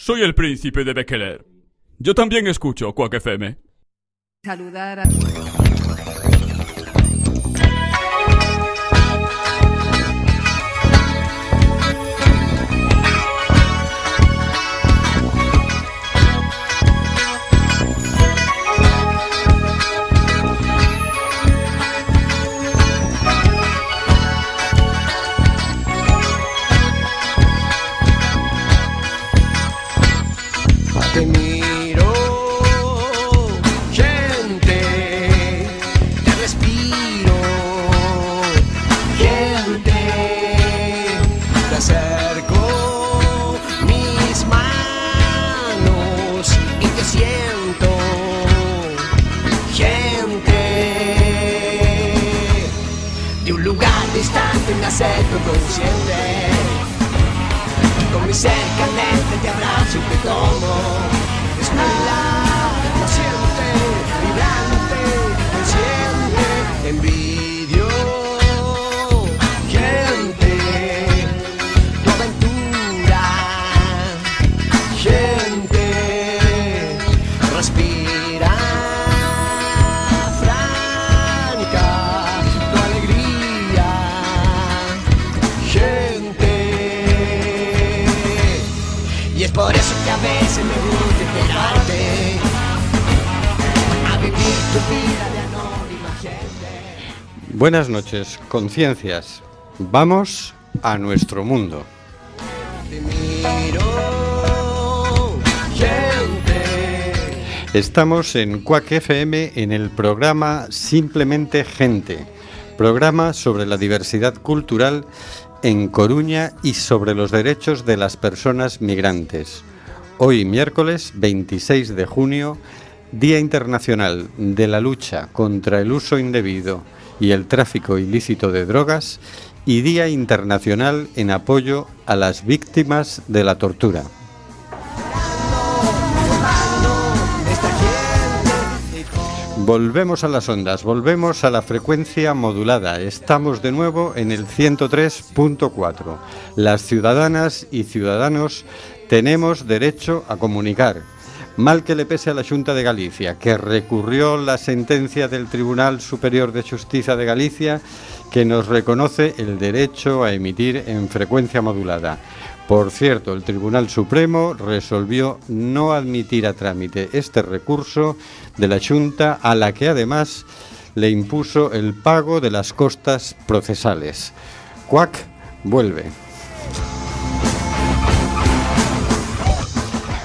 soy el príncipe de Bekeler. Yo también escucho Quack FM. Saludar a... conciencias. Vamos a nuestro mundo. Estamos en Cuac FM en el programa Simplemente Gente, programa sobre la diversidad cultural en Coruña y sobre los derechos de las personas migrantes. Hoy miércoles 26 de junio, Día Internacional de la Lucha contra el Uso Indebido y el Tráfico Ilícito de Drogas y Día Internacional en apoyo a las víctimas de la tortura. Volvemos a las ondas, volvemos a la frecuencia modulada. Estamos de nuevo en el 103.4. Las ciudadanas y ciudadanos tenemos derecho a comunicar. Mal que le pese a la Junta de Galicia, que recurrió la sentencia del Tribunal Superior de Justicia de Galicia, que nos reconoce el derecho a emitir en frecuencia modulada. Por cierto, el Tribunal Supremo resolvió no admitir a trámite este recurso de la Junta, a la que además le impuso el pago de las costas procesales. Cuac vuelve.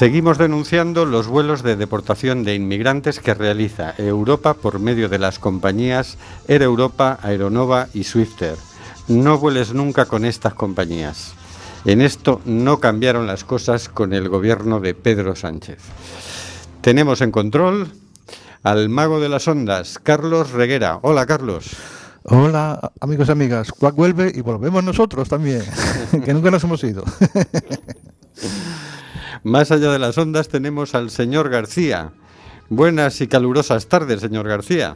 Seguimos denunciando los vuelos de deportación de inmigrantes que realiza Europa por medio de las compañías Air Europa, Aeronova y Swifter. No vueles nunca con estas compañías. En esto no cambiaron las cosas con el gobierno de Pedro Sánchez. Tenemos en control al mago de las ondas, Carlos Reguera. Hola, Carlos. Hola amigos y amigas, Cuac vuelve y volvemos nosotros también, que nunca nos hemos ido. Más allá de las ondas tenemos al señor García. Buenas y calurosas tardes, señor García.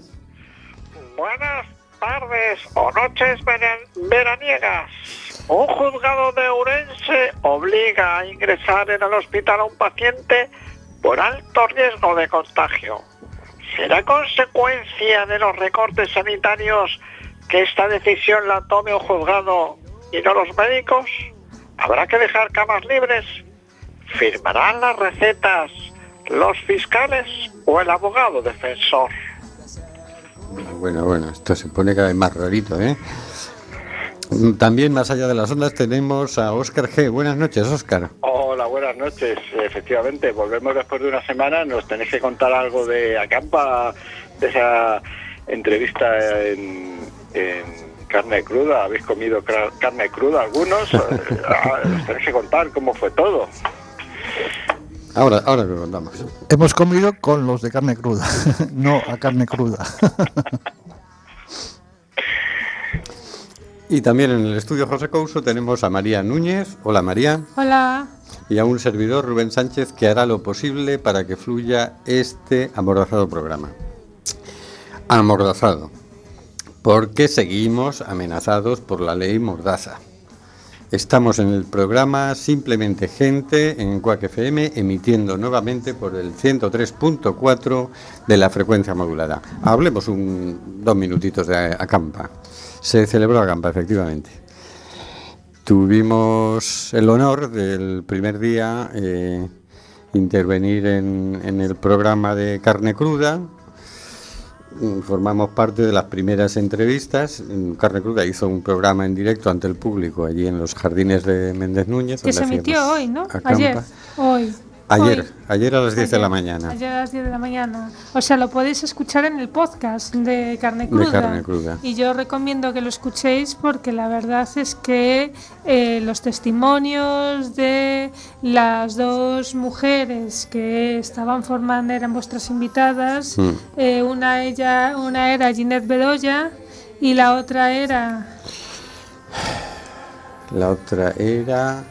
Buenas tardes o noches vera- veraniegas. Un juzgado de Ourense obliga a ingresar en el hospital a un paciente por alto riesgo de contagio. ¿Será consecuencia de los recortes sanitarios que esta decisión la tome un juzgado y no los médicos? ¿Habrá que dejar camas libres? ¿Firmarán las recetas los fiscales o el abogado defensor? Bueno, bueno, esto se pone cada vez más rarito, ¿eh? También más allá de las ondas tenemos a Óscar G. Buenas noches, Óscar. Hola, buenas noches. Efectivamente, volvemos después de una semana. Nos tenéis que contar algo de Acampa, de esa entrevista en, en carne cruda. ¿Habéis comido carne cruda algunos? Eh, ah, Nos tenéis que contar cómo fue todo. Ahora, ahora lo contamos. Hemos comido con los de carne cruda, no a carne cruda. Y también en el estudio José Couso tenemos a María Núñez. Hola María. Hola. Y a un servidor Rubén Sánchez que hará lo posible para que fluya este amordazado programa. Amordazado. Porque seguimos amenazados por la ley Mordaza. Estamos en el programa Simplemente Gente en Cuac FM, emitiendo nuevamente por el 103.4 de la frecuencia modulada. Hablemos un, dos minutitos de Acampa. Se celebró Acampa, efectivamente. Tuvimos el honor del primer día eh, intervenir en, el programa de carne cruda, formamos parte de las primeras entrevistas. Carne Cruda hizo un programa en directo ante el público allí en los jardines de Méndez Núñez. Que se emitió hoy, ¿no? acampa. Ayer. Hoy. Ayer, Hoy. ayer a las 10 de la mañana. Ayer a las 10 de la mañana. O sea, lo podéis escuchar en el podcast de Carne De Cruda. Carne Cruda. Y yo recomiendo que lo escuchéis porque la verdad es que eh, los testimonios de las dos mujeres que estaban formando eran vuestras invitadas. Mm. Eh, una, ella, una era Ginette Bedoya y la otra era... La otra era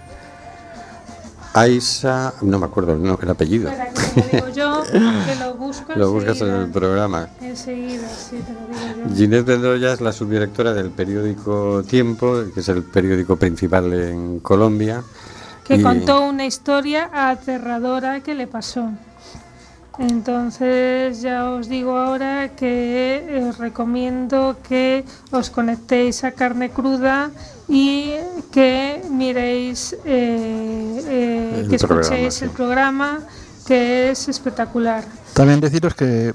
Aisa, no me acuerdo el, no- el apellido. Espera, que te lo digo yo, que lo busco Lo buscas en el programa. Enseguida, sí, te lo digo yo. Ginette es la subdirectora del periódico Tiempo, que es el periódico principal en Colombia. que y- contó una historia aterradora que le pasó. Entonces ya os digo ahora que eh, os recomiendo que os conectéis a carne cruda y que miréis, eh, eh, El que programa, escuchéis sí. el programa, que es espectacular. También deciros que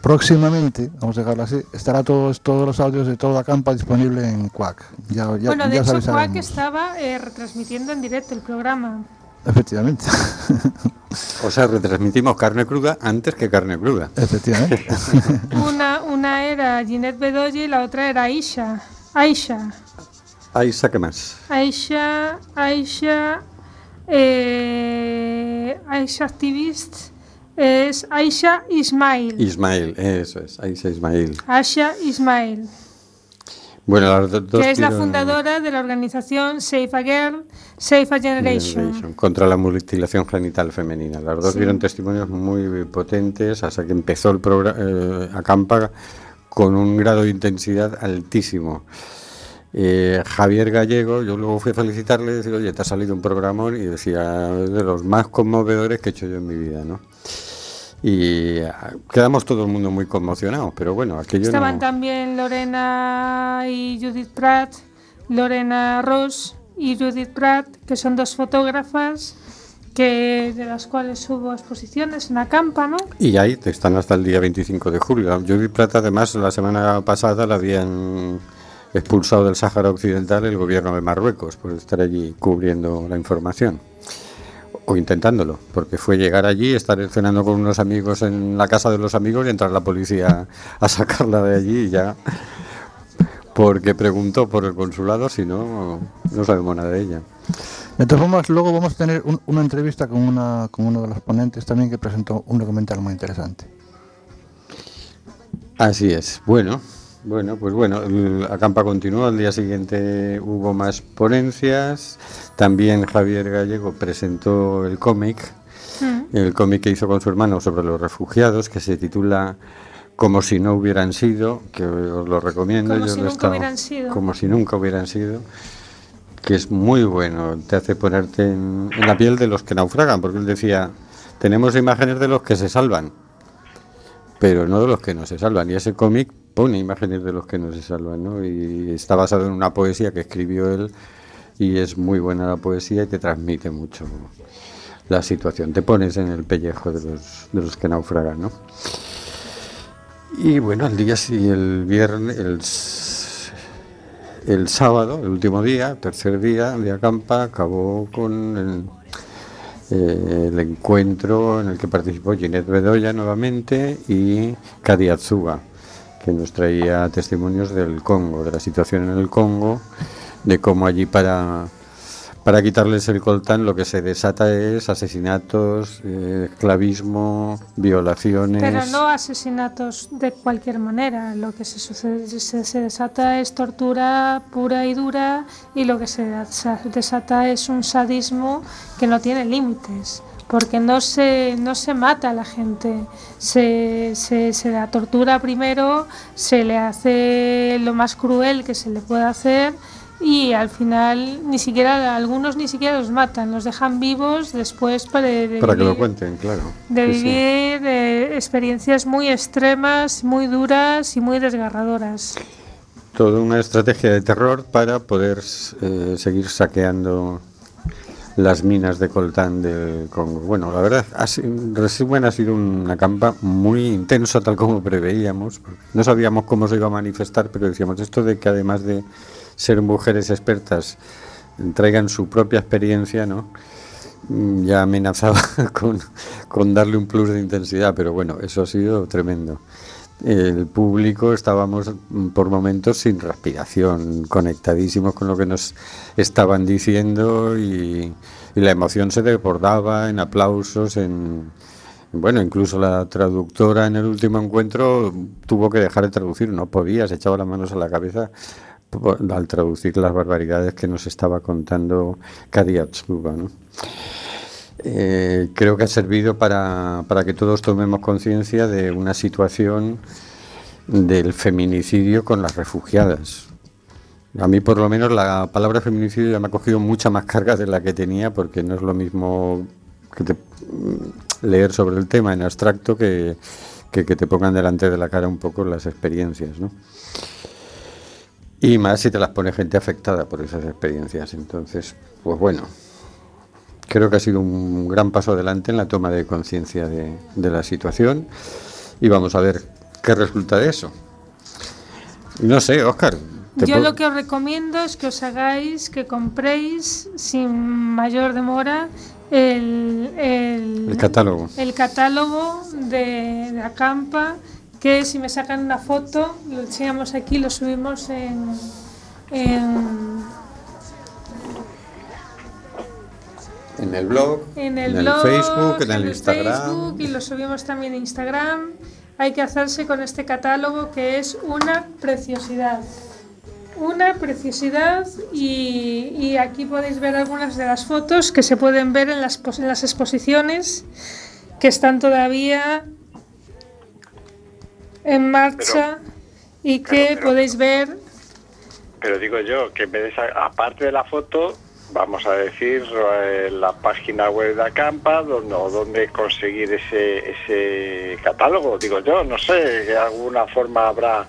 próximamente, vamos a dejarlo así, estará todos, todos los audios de toda Campa disponible en Quack. Ya, ya, bueno, de ya hecho. Quack estaba eh, retransmitiendo en directo el programa. Efectivamente. O sea, retransmitimos carne cruda antes que carne cruda. Efectivamente. Una, una era Ginette Bedoya y la otra era Aisha. Aisha. Aisa, ¿qué más? Aisha, Aisha, eh, Aisha Activist es Aisha Ismail. Ismail, eso es, Aisa Ismail. Aisha Ismail, Bueno, las do- dos que es la fundadora de la organización Save a Girl, Save a Generation. Generation, contra la mutilación genital femenina. Las dos Sí. dieron testimonios muy potentes hasta que empezó el programa Acampa con un grado de intensidad altísimo. Eh, Javier Gallego, yo luego fui a felicitarle y decir, oye, te ha salido un programón y decía, es de los más conmovedores que he hecho yo en mi vida, ¿no? Y ah, quedamos todo el mundo muy conmocionados, pero bueno, aquello Estaban no... también Lorena y Judith Pratt, Lorena Ross y Judith Pratt, que son dos fotógrafas que de las cuales hubo exposiciones en Acampa, ¿no? Y ahí están hasta el día 25 de julio. Judith Plata, además, la semana pasada la habían expulsado del Sáhara Occidental el gobierno de Marruecos por estar allí cubriendo la información. O intentándolo, porque fue llegar allí, estar cenando con unos amigos en la casa de los amigos y entrar la policía a sacarla de allí y ya. Porque preguntó por el consulado, si no, no sabemos nada de ella. De todas formas, luego vamos a tener un- una entrevista con, una, con uno de los ponentes también que presentó un documental muy interesante. Así es. Bueno, bueno, pues bueno, el acampa continuó. Al día siguiente hubo más ponencias. También Javier Gallego presentó el cómic, Mm. el cómic que hizo con su hermano sobre los refugiados, que se titula Como si no hubieran sido, que os lo recomiendo. Como yo si lo nunca estado- hubieran sido. Como si nunca hubieran sido. Que es muy bueno, te hace ponerte en, en la piel de los que naufragan, porque él decía, tenemos imágenes de los que se salvan, pero no de los que no se salvan. Y ese cómic pone imágenes de los que no se salvan, ¿no? Y está basado en una poesía que escribió él y es muy buena la poesía y te transmite mucho la situación. Te pones en el pellejo de los, de los que naufragan, ¿no? Y bueno, el día sí, el viernes, el, sábado, el último día, tercer día de acampa, acabó con el, eh, encuentro en el que participó Ginette Bedoya nuevamente y Kadi Atsuga, que nos traía testimonios del Congo, de la situación en el Congo, de cómo allí para, para quitarles el coltán lo que se desata es asesinatos, eh, esclavismo, violaciones. Pero no asesinatos de cualquier manera. Lo que se, sucede, se, desata es tortura pura y dura y lo que se desa- desata es un sadismo que no tiene límites. Porque no se, no se mata a la gente, se, se, se la tortura primero, se le hace lo más cruel que se le puede hacer y al final ni siquiera algunos ni siquiera los matan, los dejan vivos después para, de Para que lo vivir- cuenten, claro. de Sí, sí. vivir eh, experiencias muy extremas, muy duras y muy desgarradoras. Toda una estrategia de terror para poder eh, seguir saqueando las minas de coltán del Congo. Bueno, la verdad, en resumen, ha sido una campa muy intensa, tal como preveíamos. No sabíamos cómo se iba a manifestar, pero decíamos esto de que además de ser mujeres expertas, traigan su propia experiencia, ¿no? Mm, Ya amenazaba con darle un plus de intensidad, pero bueno, eso ha sido tremendo. El público estábamos por momentos sin respiración, conectadísimos con lo que nos estaban diciendo y, la emoción se desbordaba en aplausos, en bueno, incluso la traductora en el último encuentro tuvo que dejar de traducir, no podía, se echaba las manos a la cabeza al traducir las barbaridades que nos estaba contando Kadiatsuba, ¿no? Eh, creo que ha servido para, para que todos tomemos conciencia de una situación del feminicidio con las refugiadas. A mí por lo menos la palabra feminicidio ya me ha cogido mucha más carga de la que tenía porque no es lo mismo que te- mm, leer sobre el tema en abstracto que, que que te pongan delante de la cara un poco las experiencias, ¿no? Y más si te las pone gente afectada por esas experiencias. Entonces, pues bueno, creo que ha sido un gran paso adelante en la toma de conciencia de, de la situación y vamos a ver qué resulta de eso. No sé, Oscar. Yo lo que os recomiendo es que os hagáis, que compréis sin mayor demora el, el, El catálogo. el catálogo de, de Acampa, que si me sacan una foto, lo enseñamos aquí, lo subimos en, en, En el blog, en el en blog, Facebook, en el Instagram. Facebook y lo subimos también en Instagram. Hay que hacerse con este catálogo que es una preciosidad. Una preciosidad y, y aquí podéis ver algunas de las fotos que se pueden ver en las, pos- en las exposiciones que están todavía en marcha y que pero- pero- podéis ver Pero digo yo, que en vez de esa- aparte de la foto, vamos a decir eh, la página web de Acampa, donde, conseguir ese, ese catálogo, digo yo, no sé, de alguna forma habrá...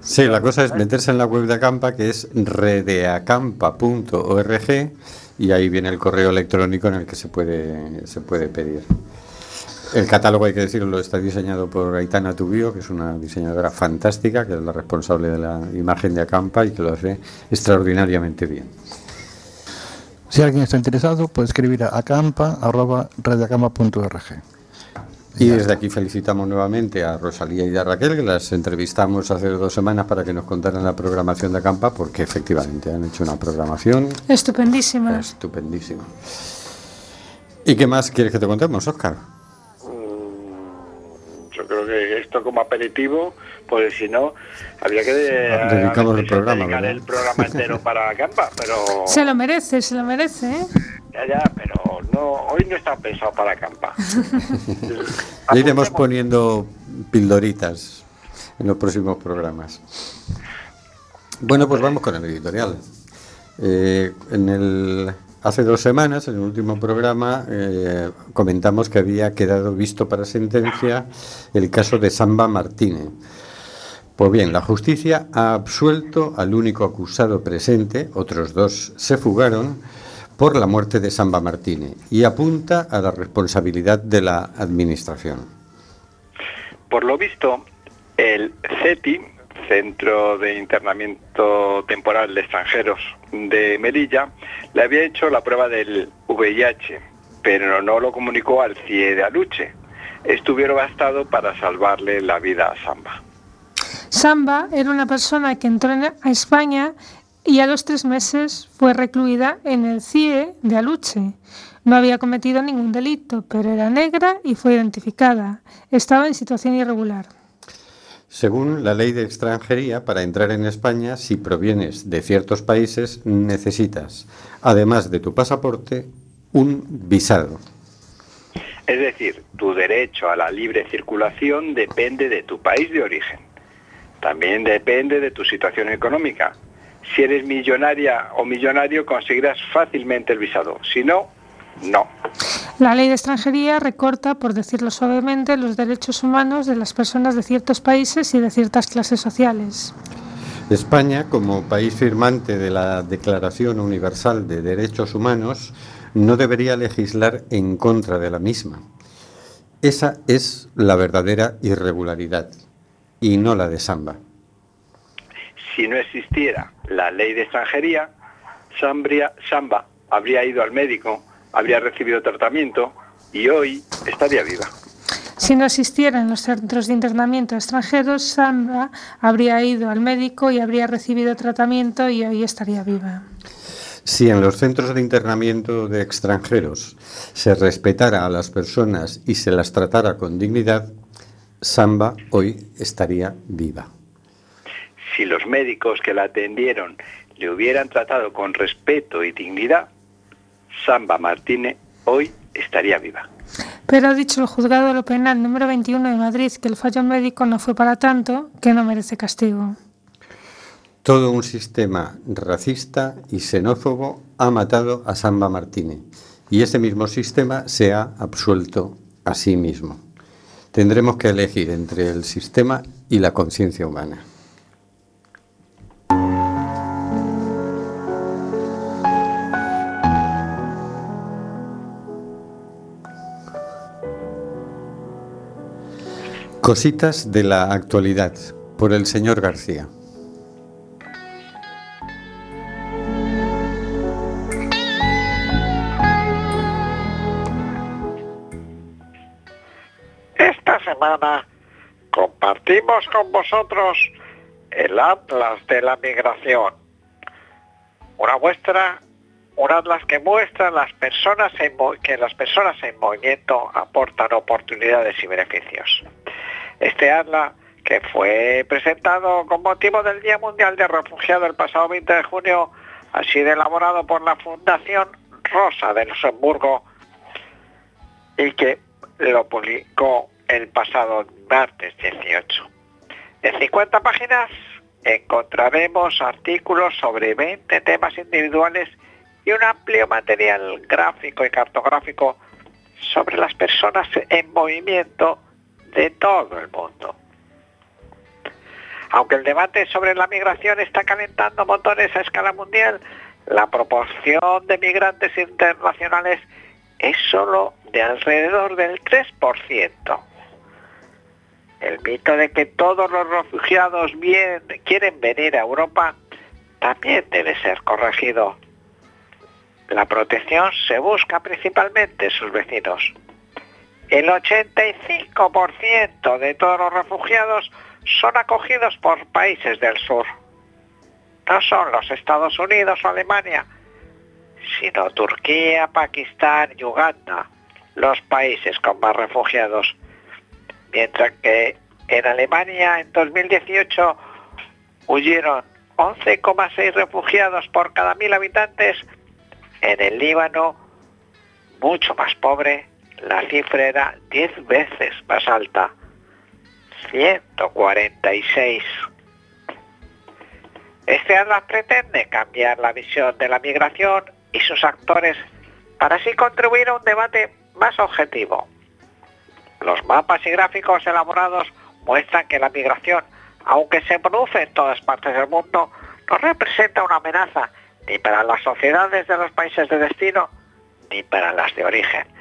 Sí, la cosa es meterse en la web de Acampa, que es redeacampa.org, y ahí viene el correo electrónico en el que se puede, se puede pedir. El catálogo, hay que decirlo, está diseñado por Aitana Tubio, que es una diseñadora fantástica, que es la responsable de la imagen de Acampa y que lo hace extraordinariamente bien. Si alguien está interesado, puede escribir a acampa.redacampa.org. Y desde aquí felicitamos nuevamente a Rosalía y a Raquel, que las entrevistamos hace dos semanas para que nos contaran la programación de Acampa, porque efectivamente han hecho una programación estupendísima. estupendísima. ¿Y qué más quieres que te contemos, Oscar? Yo creo que esto como aperitivo, pues si no, habría que... de- Dedicamos el programa, dedicar ¿verdad? el programa entero para Acampa, pero... Se lo merece, se lo merece. ¿eh? Ya, ya, pero no, hoy no está pensado para Acampa. Ya iremos poniendo pildoritas en los próximos programas. Bueno, pues vamos con el editorial. Eh, en el, hace dos semanas, en el último programa, eh, comentamos que había quedado visto para sentencia el caso de Samba Martínez. Pues bien, la justicia ha absuelto al único acusado presente, otros dos se fugaron, por la muerte de Samba Martínez y apunta a la responsabilidad de la Administración. Por lo visto, el CETI, Centro de Internamiento Temporal de Extranjeros de Melilla, le había hecho la prueba del VIH, pero no lo comunicó al CIE de Aluche. Esto hubiera bastado para salvarle la vida a Samba. Samba era una persona que entró en- a España y a los tres meses fue recluida en el CIE de Aluche. No había cometido ningún delito, pero era negra y fue identificada. Estaba en situación irregular. Según la ley de extranjería, para entrar en España, si provienes de ciertos países, necesitas, además de tu pasaporte, un visado. Es decir, tu derecho a la libre circulación depende de tu país de origen. También depende de tu situación económica. Si eres millonaria o millonario, conseguirás fácilmente el visado. Si no, no. La ley de extranjería recorta, por decirlo suavemente, los derechos humanos de las personas de ciertos países y de ciertas clases sociales. España, como país firmante de la Declaración Universal de Derechos Humanos, no debería legislar en contra de la misma. Esa es la verdadera irregularidad y no la de Samba. Si no existiera la ley de extranjería, Sambria, Samba habría ido al médico, habría recibido tratamiento y hoy estaría viva. Si no existieran los centros de internamiento extranjeros, Samba habría ido al médico y habría recibido tratamiento y hoy estaría viva. Si en los centros de internamiento de extranjeros se respetara a las personas y se las tratara con dignidad, Samba hoy estaría viva. Si los médicos que la atendieron le hubieran tratado con respeto y dignidad, Samba Martínez hoy estaría viva. Pero ha dicho el juzgado de lo penal número 21 de Madrid que el fallo médico no fue para tanto, que no merece castigo. Todo un sistema racista y xenófobo ha matado a Samba Martínez y ese mismo sistema se ha absuelto a sí mismo. Tendremos que elegir entre el sistema y la conciencia humana. Cositas de la actualidad por el señor García. Esta semana compartimos con vosotros el Atlas de la Migración. Una muestra, un atlas que muestra las personas en que las personas en movimiento aportan oportunidades y beneficios. Este atlas que fue presentado con motivo del Día Mundial de Refugiados el pasado 20 de junio, ha sido elaborado por la Fundación Rosa de Luxemburgo y que lo publicó el pasado martes 18. En 50 páginas encontraremos artículos sobre 20 temas individuales y un amplio material gráfico y cartográfico sobre las personas en movimiento de todo el mundo. Aunque el debate sobre la migración está calentando motores a escala mundial, la proporción de migrantes internacionales es solo de alrededor del 3%. El mito de que todos los refugiados quieren venir a Europa también debe ser corregido. La protección se busca principalmente en sus vecinos. El 85% de todos los refugiados son acogidos por países del sur. No son los Estados Unidos o Alemania, sino Turquía, Pakistán y Uganda, los países con más refugiados. Mientras que en Alemania en 2018 huyeron 11,6 refugiados por cada mil habitantes, en el Líbano, mucho más pobre, la cifra era 10 veces más alta, 146. Este atlas pretende cambiar la visión de la migración y sus actores para así contribuir a un debate más objetivo. Los mapas y gráficos elaborados muestran que la migración, aunque se produce en todas partes del mundo, no representa una amenaza ni para las sociedades de los países de destino ni para las de origen.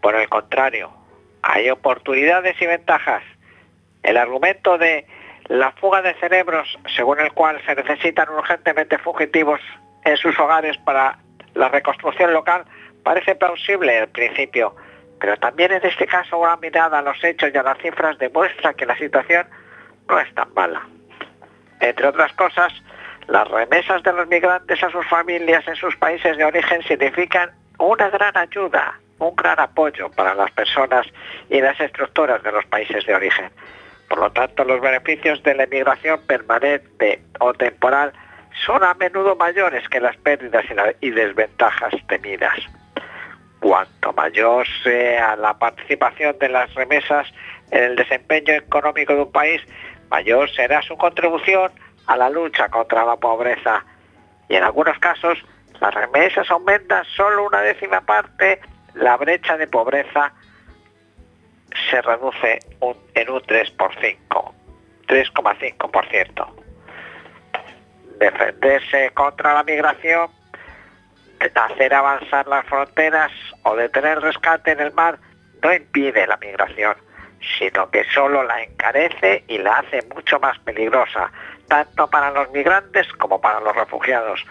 Por el contrario, hay oportunidades y ventajas. El argumento de la fuga de cerebros, según el cual se necesitan urgentemente fugitivos en sus hogares para la reconstrucción local, parece plausible al principio, pero también en este caso una mirada a los hechos y a las cifras demuestra que la situación no es tan mala. Entre otras cosas, Las remesas de los migrantes a sus familias en sus países de origen significan una gran ayuda, un gran apoyo para las personas y las estructuras de los países de origen. Por lo tanto, los beneficios de la emigración permanente o temporal son a menudo mayores que las pérdidas y, desventajas temidas. Cuanto mayor sea la participación de las remesas en el desempeño económico de un país, mayor será su contribución a la lucha contra la pobreza. Y en algunos casos, las remesas aumentan solo una décima parte, la brecha de pobreza se reduce en un 3 por 5, 3,5%. Defenderse contra la migración, hacer avanzar las fronteras o detener rescate en el mar no impide la migración, sino que solo la encarece y la hace mucho más peligrosa, tanto para los migrantes como para los refugiados.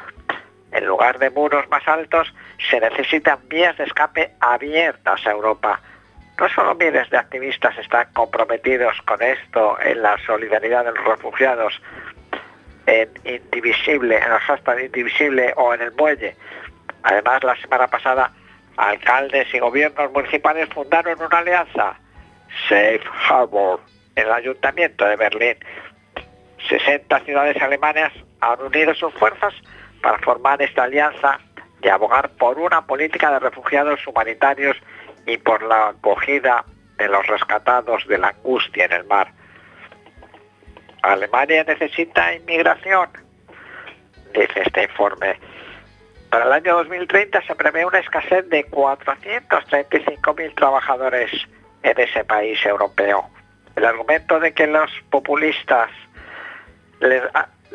En lugar de muros más altos, se necesitan vías de escape abiertas a Europa. No solo miles de activistas están comprometidos con esto en la solidaridad de los refugiados, en Indivisible, en el hashtag Indivisible o en el muelle. Además, la semana pasada, alcaldes y gobiernos municipales fundaron una alianza, Safe Harbor, en el ayuntamiento de Berlín. 60 ciudades alemanas han unido sus fuerzas para formar esta alianza y abogar por una política de refugiados humanitarios y por la acogida de los rescatados de la angustia en el mar. Alemania necesita inmigración, dice este informe. Para el año 2030 se prevé una escasez de 435.000 trabajadores en ese país europeo. El argumento de que los populistas les-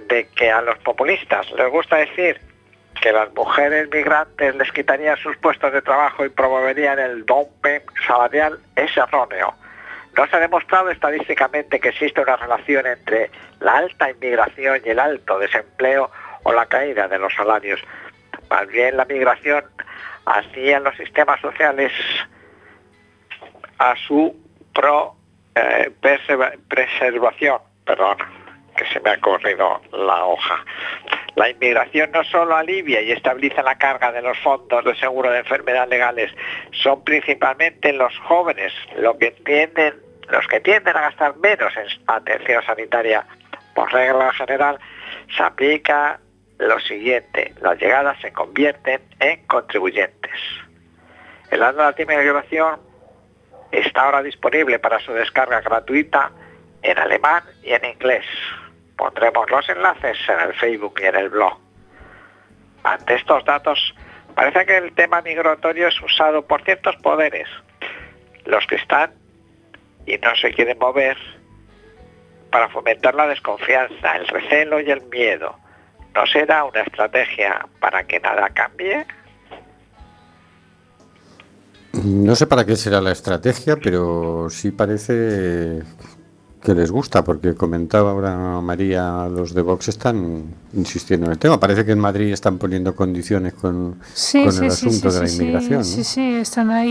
de que a los populistas les gusta decir que las mujeres migrantes les quitarían sus puestos de trabajo y promoverían el dumping salarial es erróneo. No se ha demostrado estadísticamente que existe una relación entre la alta inmigración y el alto desempleo o la caída de los salarios. Más bien la migración hacía los sistemas sociales a su pro, eh, preserva- preservación. Perdón, que se me ha corrido la hoja. La inmigración no solo alivia y estabiliza la carga de los fondos de seguro de enfermedad legales, son principalmente los jóvenes lo que tienden, los que tienden a gastar menos en atención sanitaria. Por regla general, se aplica lo siguiente, las llegadas se convierten en contribuyentes. El año de migración está ahora disponible para su descarga gratuita en alemán y en inglés. Pondremos los enlaces en el Facebook y en el blog. Ante estos datos, parece que el tema migratorio es usado por ciertos poderes, los que están y no se quieren mover, para fomentar la desconfianza, el recelo y el miedo. ¿No será una estrategia para que nada cambie? No sé para qué será la estrategia, pero sí parece que les gusta, porque comentaba ahora María, los de Vox están insistiendo en el tema. Parece que en Madrid están poniendo condiciones con, Sí, con sí, el asunto sí, de la inmigración. ¿no? Sí, sí, están ahí,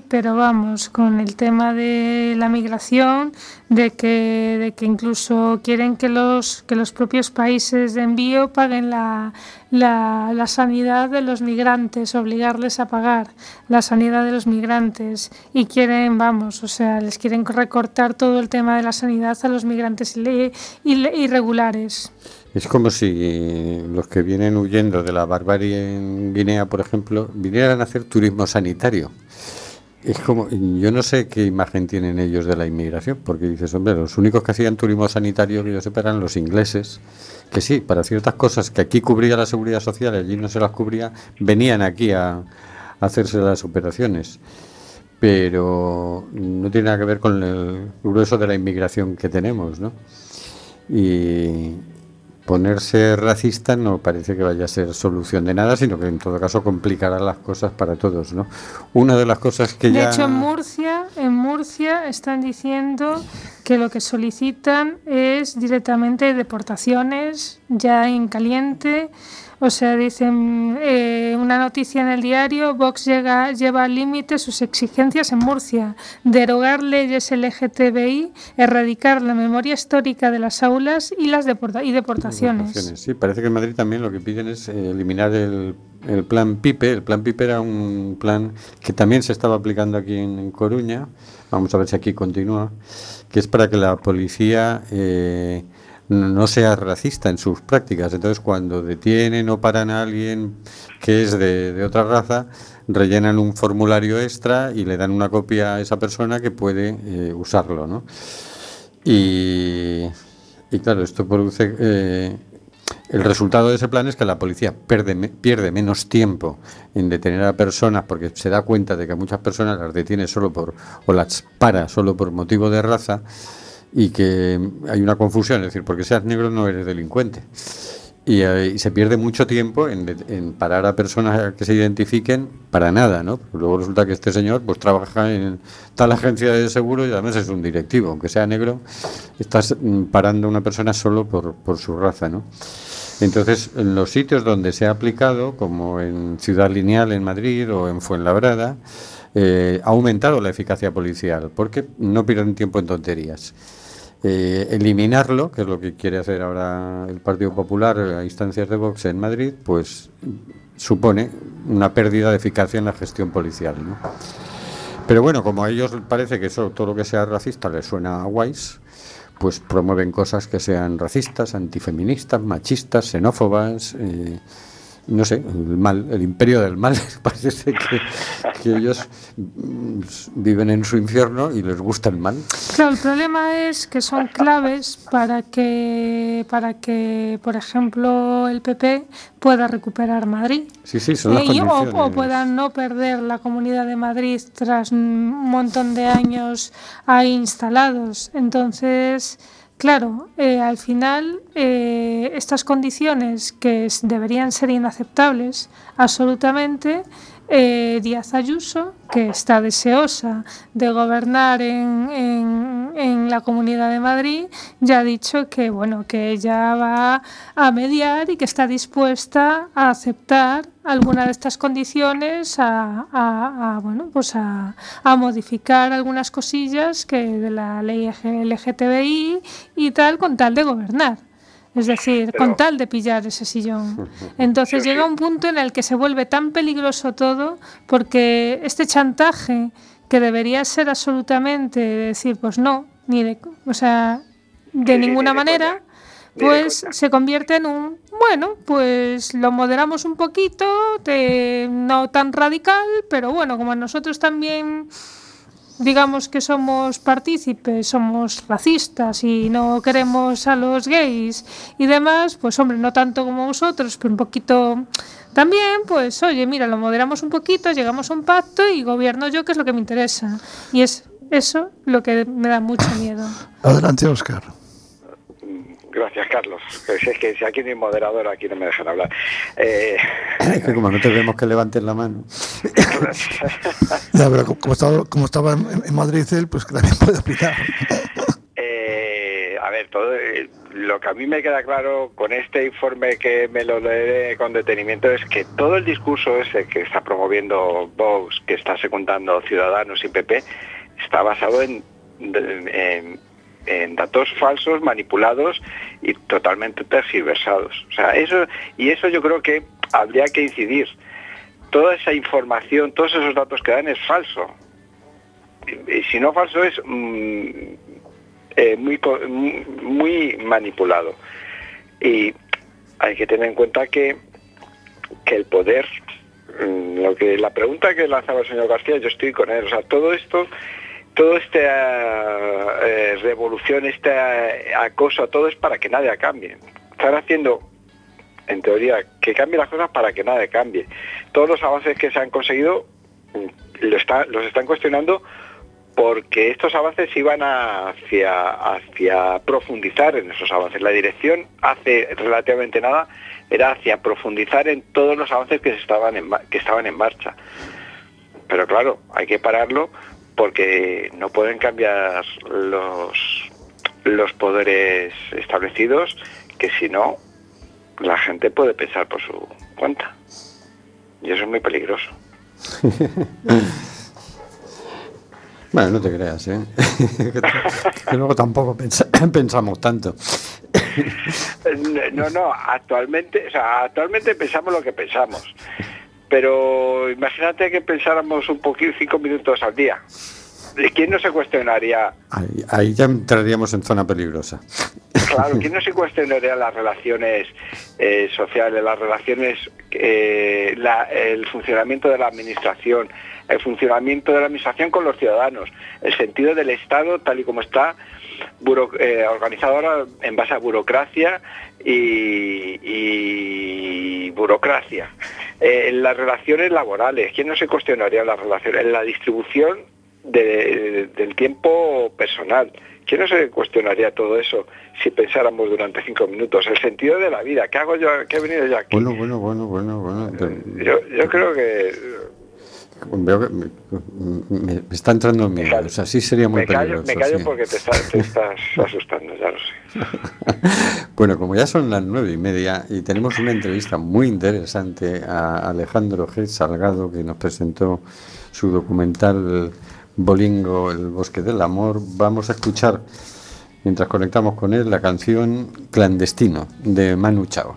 pero vamos, con el tema de la migración, de que, de que incluso quieren que los, que los propios países de envío paguen la, la, la sanidad de los migrantes, obligarles a pagar la sanidad de los migrantes y quieren, vamos, o sea, les quieren recortar todo el tema de la sanidad a los migrantes irregulares. Es como si los que vienen huyendo de la barbarie en Guinea, por ejemplo, vinieran a hacer turismo sanitario. Es como, yo no sé qué imagen tienen ellos de la inmigración, porque dices, hombre, los únicos que hacían turismo sanitario, que yo sepa, eran los ingleses, que sí, para ciertas cosas que aquí cubría la seguridad social allí no se las cubría, venían aquí a, a hacerse las operaciones. Pero no tiene nada que ver con el grueso de la inmigración que tenemos, ¿no? Y ponerse racista no parece que vaya a ser solución de nada, sino que en todo caso complicará las cosas para todos, ¿no? Una de las cosas que De ya... hecho, en Murcia, en Murcia están diciendo que lo que solicitan es directamente deportaciones ya en caliente. O sea, dicen eh, una noticia en el diario, Vox llega, lleva al límite sus exigencias en Murcia, derogar leyes LGTBI, erradicar la memoria histórica de las aulas y las deporta y deportaciones. Sí, parece que en Madrid también lo que piden es eh, eliminar el, el plan PIPE. El plan PIPE era un plan que también se estaba aplicando aquí en, en Coruña. Vamos a ver si aquí continúa. Que es para que la policía eh, no sea racista en sus prácticas. Entonces, cuando detienen o paran a alguien que es de, otra raza, rellenan un formulario extra y le dan una copia a esa persona que puede eh, usarlo, ¿no? Y, y claro, esto produce... eh, el resultado de ese plan es que la policía pierde, me- pierde menos tiempo en detener a personas porque se da cuenta de que muchas personas las detiene solo por o las para solo por motivo de raza y que hay una confusión, es decir, porque seas negro no eres delincuente. Y, eh, y se pierde mucho tiempo en, en parar a personas que se identifiquen para nada, ¿no? Porque luego resulta que este señor pues trabaja en tal agencia de seguro y además es un directivo, aunque sea negro, estás mm, parando a una persona solo por, por su raza, ¿no? Entonces, en los sitios donde se ha aplicado, como en Ciudad Lineal en Madrid o en Fuenlabrada, eh, ha aumentado la eficacia policial, porque no pierden tiempo en tonterías. Eh, eliminarlo, que es lo que quiere hacer ahora el Partido Popular a instancias de Vox en Madrid, pues supone una pérdida de eficacia en la gestión policial. ¿no? Pero bueno, como a ellos parece que eso, todo lo que sea racista les suena a guays, pues promueven cosas que sean racistas, antifeministas, machistas, xenófobas, eh, no sé, el mal, el imperio del mal. Parece que, que ellos viven en su infierno y les gusta el mal. Claro, el problema es que son claves para que, para que, por ejemplo, el PP pueda recuperar Madrid. Sí, sí, son las Eh, o, o puedan no perder la Comunidad de Madrid tras un montón de años ahí instalados. Entonces, claro, eh, al final eh, estas condiciones que deberían ser inaceptables absolutamente, eh, Díaz Ayuso, que está deseosa de gobernar en, en- en la Comunidad de Madrid, ya ha dicho que bueno que ella va a mediar y que está dispuesta a aceptar alguna de estas condiciones, a, a- bueno pues a, a modificar algunas cosillas que de la ley LGTBI y tal con tal de gobernar. Es decir, con tal de pillar ese sillón. Entonces llega un punto en el que se vuelve tan peligroso todo porque este chantaje que debería ser absolutamente de decir, pues no, ni de, o sea, de Sí, ninguna manera, de pues se convierte en un, bueno, pues lo moderamos un poquito, de- no tan radical, pero bueno, como nosotros también digamos que somos partícipes, somos racistas y no queremos a los gays y demás, pues hombre, no tanto como vosotros, pero un poquito también, pues oye, mira, lo moderamos un poquito, llegamos a un pacto y gobierno yo, que es lo que me interesa. Y es eso lo que me da mucho miedo. Adelante, Oscar. Gracias, Carlos. Es que si aquí no hay moderador, aquí no me dejan hablar. Eh, Es que como no te vemos que levantes la mano. Ya, pero como- estaba, como estaba en, en Madrid él, pues que también puede aplicar. eh, a ver, todo eh, lo que a mí me queda claro con este informe que me lo leeré con detenimiento es que todo el discurso ese que está promoviendo Vox, que está secundando Ciudadanos y PP, está basado en, en, en datos falsos, manipulados y totalmente tergiversados. O sea, eso y eso yo creo que habría que incidir. Toda esa información, todos esos datos que dan es falso. Y, si no falso es mm, eh, muy, muy muy manipulado. Y hay que tener en cuenta que, que el poder, mm, lo que la pregunta que lanzaba el señor García, yo estoy con él. O sea, todo esto, todo esta eh, revolución, este eh, acoso, todo es para que nadie cambie. Están haciendo, en teoría, que cambie las cosas para que nadie cambie. Todos los avances que se han conseguido mm, los están cuestionando porque estos avances iban hacia, profundizar en esos avances. La dirección hace relativamente nada era hacia profundizar en todos los avances que estaban en marcha. Pero claro, hay que pararlo porque no pueden cambiar los, los poderes establecidos, que si no, la gente puede pensar por su cuenta. Y eso es muy peligroso. Bueno, no te creas, ¿eh? que, luego tampoco pensa- pensamos tanto. No, no, actualmente, o sea, actualmente pensamos lo que pensamos. Pero imagínate que pensáramos un poquito, cinco minutos al día. ¿Y ¿Quién no se cuestionaría Ahí, ahí ya entraríamos en zona peligrosa. Claro, ¿quién no se cuestionaría las relaciones eh, sociales, las relaciones, eh, la- el funcionamiento de la administración, el funcionamiento de la administración con los ciudadanos, el sentido del Estado tal y como está buro- eh, organizado ahora en base a burocracia y, y burocracia? Eh, en las relaciones laborales, ¿quién no se cuestionaría las relaciones? En la distribución de- del tiempo personal. ¿Quién no se cuestionaría todo eso si pensáramos durante cinco minutos? El sentido de la vida. ¿Qué hago yo? ¿Qué he venido yo aquí? Bueno, bueno, bueno, bueno, bueno. Yo, yo creo que Veo que me, me- me está entrando miedo. callo. O sea, sí sería muy me callo, peligroso. me callo sí. porque te, está- te estás asustando, ya lo sé. Bueno, como ya son las nueve y media y tenemos una entrevista muy interesante a Alejandro G. Salgado que nos presentó su documental Bolingo, El Bosque del Amor, vamos a escuchar, mientras conectamos con él, la canción Clandestino de Manu Chao.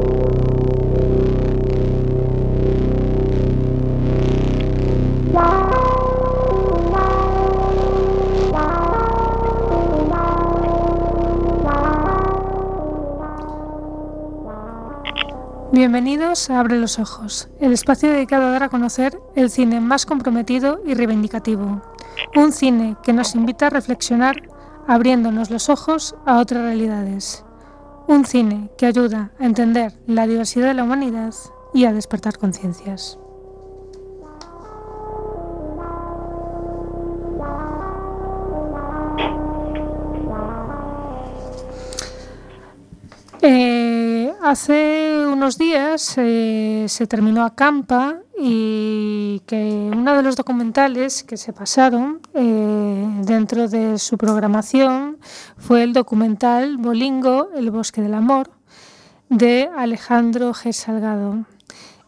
Bienvenidos a Abre los Ojos, el espacio dedicado a dar a conocer el cine más comprometido y reivindicativo. Un cine que nos invita a reflexionar abriéndonos los ojos a otras realidades. Un cine que ayuda a entender la diversidad de la humanidad y a despertar conciencias. Eh, hace unos días eh, se terminó Acampa y que uno de los documentales que se pasaron eh, dentro de su programación fue el documental Bolingo, El Bosque del Amor, de Alejandro G. Salgado.